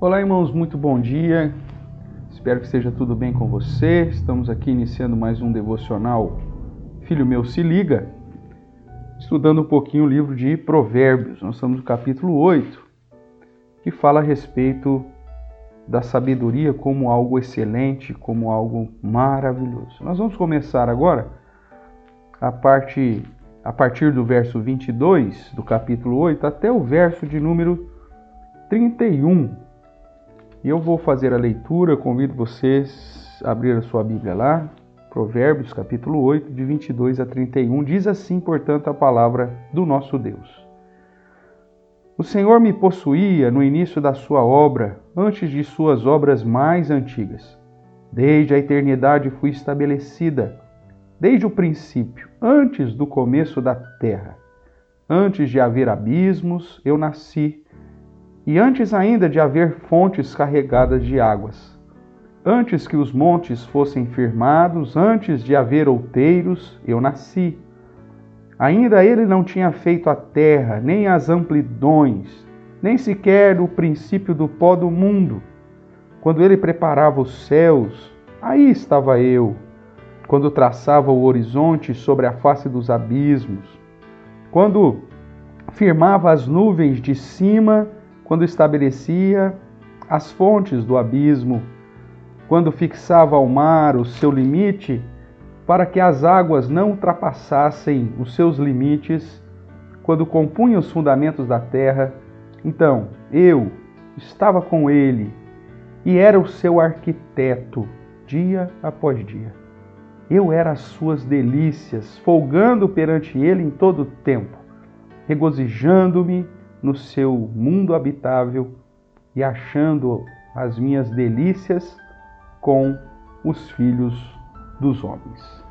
Olá, irmãos, muito bom dia. Espero que esteja tudo bem com você. Estamos aqui iniciando mais um devocional Filho Meu Se Liga, estudando um pouquinho o livro de Provérbios. Nós estamos no capítulo 8, que fala a respeito da sabedoria como algo excelente, como algo maravilhoso. Nós vamos começar agora a parte a partir do verso 22 do capítulo 8 até o verso de número 31. E eu vou fazer a leitura, convido vocês a abrir a sua Bíblia lá, Provérbios capítulo 8, de 22 a 31. Diz assim, portanto, a palavra do nosso Deus. O Senhor me possuía no início da sua obra, antes de suas obras mais antigas. Desde a eternidade fui estabelecida, desde o princípio, antes do começo da terra. Antes de haver abismos, eu nasci, e antes ainda de haver fontes carregadas de águas. Antes que os montes fossem firmados, antes de haver outeiros, eu nasci Ainda ele não tinha feito a terra, nem as amplidões, nem sequer o princípio do pó do mundo. Quando ele preparava os céus, aí estava eu. Quando traçava o horizonte sobre a face dos abismos. Quando firmava as nuvens de cima, quando estabelecia as fontes do abismo. Quando fixava ao mar o seu limite, para que as águas não ultrapassassem os seus limites quando compunha os fundamentos da terra. Então, eu estava com ele e era o seu arquiteto dia após dia. Eu era as suas delícias, folgando perante ele em todo o tempo, regozijando-me no seu mundo habitável e achando as minhas delícias com os filhos dos homens.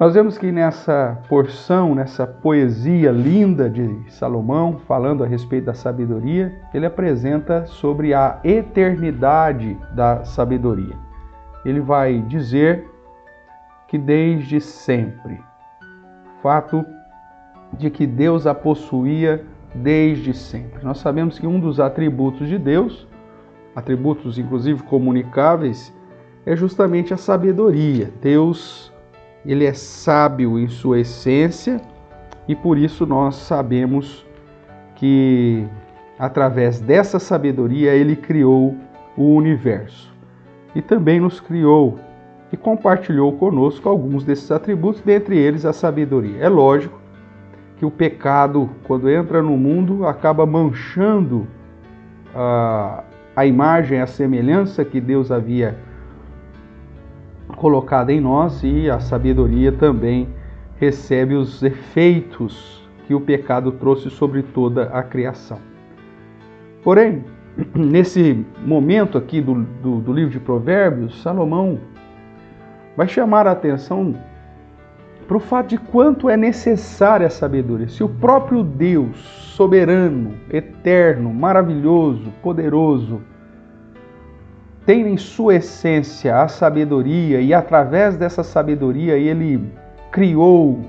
Nós vemos que nessa porção, nessa poesia linda de Salomão, falando a respeito da sabedoria, ele apresenta sobre a eternidade da sabedoria. Ele vai dizer que desde sempre, fato de que Deus a possuía desde sempre. Nós sabemos que um dos atributos de Deus, atributos inclusive comunicáveis, é justamente a sabedoria. Deus, ele é sábio em sua essência e por isso nós sabemos que através dessa sabedoria ele criou o universo e também nos criou e compartilhou conosco alguns desses atributos, dentre eles a sabedoria. É lógico que o pecado, quando entra no mundo, acaba manchando a, a imagem, a semelhança que Deus havia colocada em nós e a sabedoria também recebe os efeitos que o pecado trouxe sobre toda a criação. Porém, nesse momento aqui do, do, do livro de Provérbios, Salomão vai chamar a atenção para o fato de quanto é necessária a sabedoria. Se o próprio Deus, soberano, eterno, maravilhoso, poderoso, tem em sua essência a sabedoria e através dessa sabedoria ele criou,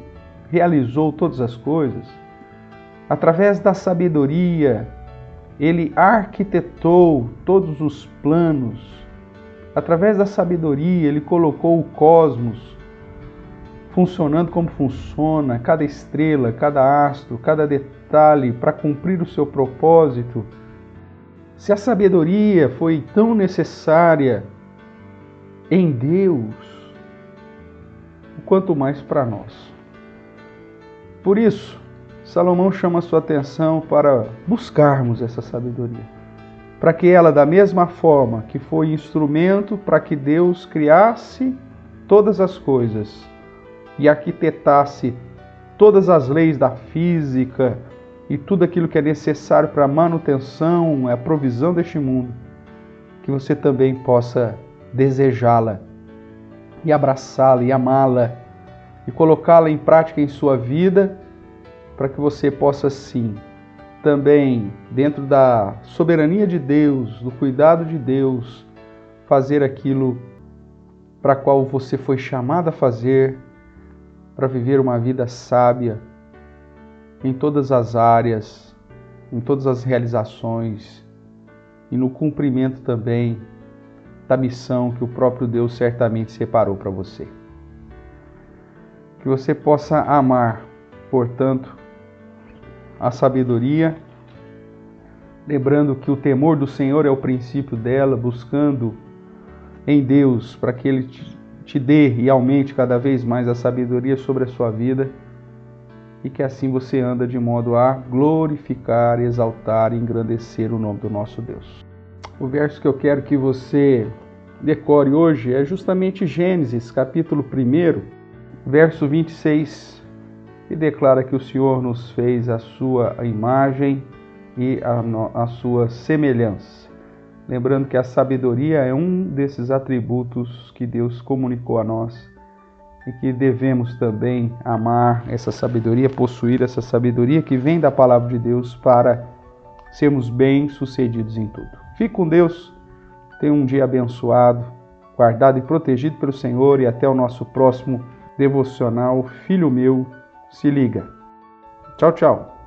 realizou todas as coisas. Através da sabedoria ele arquitetou todos os planos. Através da sabedoria ele colocou o cosmos funcionando como funciona, cada estrela, cada astro, cada detalhe para cumprir o seu propósito se a sabedoria foi tão necessária em Deus, quanto mais para nós. Por isso, Salomão chama sua atenção para buscarmos essa sabedoria, para que ela, da mesma forma que foi instrumento para que Deus criasse todas as coisas e arquitetasse todas as leis da física, e tudo aquilo que é necessário para a manutenção, a provisão deste mundo, que você também possa desejá-la e abraçá-la e amá-la e colocá-la em prática em sua vida, para que você possa sim também dentro da soberania de Deus, do cuidado de Deus, fazer aquilo para qual você foi chamado a fazer, para viver uma vida sábia, em todas as áreas, em todas as realizações e no cumprimento também da missão que o próprio Deus certamente separou para você. Que você possa amar, portanto, a sabedoria, lembrando que o temor do Senhor é o princípio dela, buscando em Deus para que Ele te dê e aumente cada vez mais a sabedoria sobre a sua vida e que assim você anda de modo a glorificar, exaltar e engrandecer o nome do nosso Deus. O verso que eu quero que você decore hoje é justamente Gênesis, capítulo 1, verso 26, que declara que o Senhor nos fez a sua imagem e a, a sua semelhança. Lembrando que a sabedoria é um desses atributos que Deus comunicou a nós e que devemos também amar essa sabedoria, possuir essa sabedoria que vem da palavra de Deus para sermos bem-sucedidos em tudo. Fique com Deus, tenha um dia abençoado, guardado e protegido pelo Senhor e até o nosso próximo devocional. Filho meu, se liga. Tchau, tchau.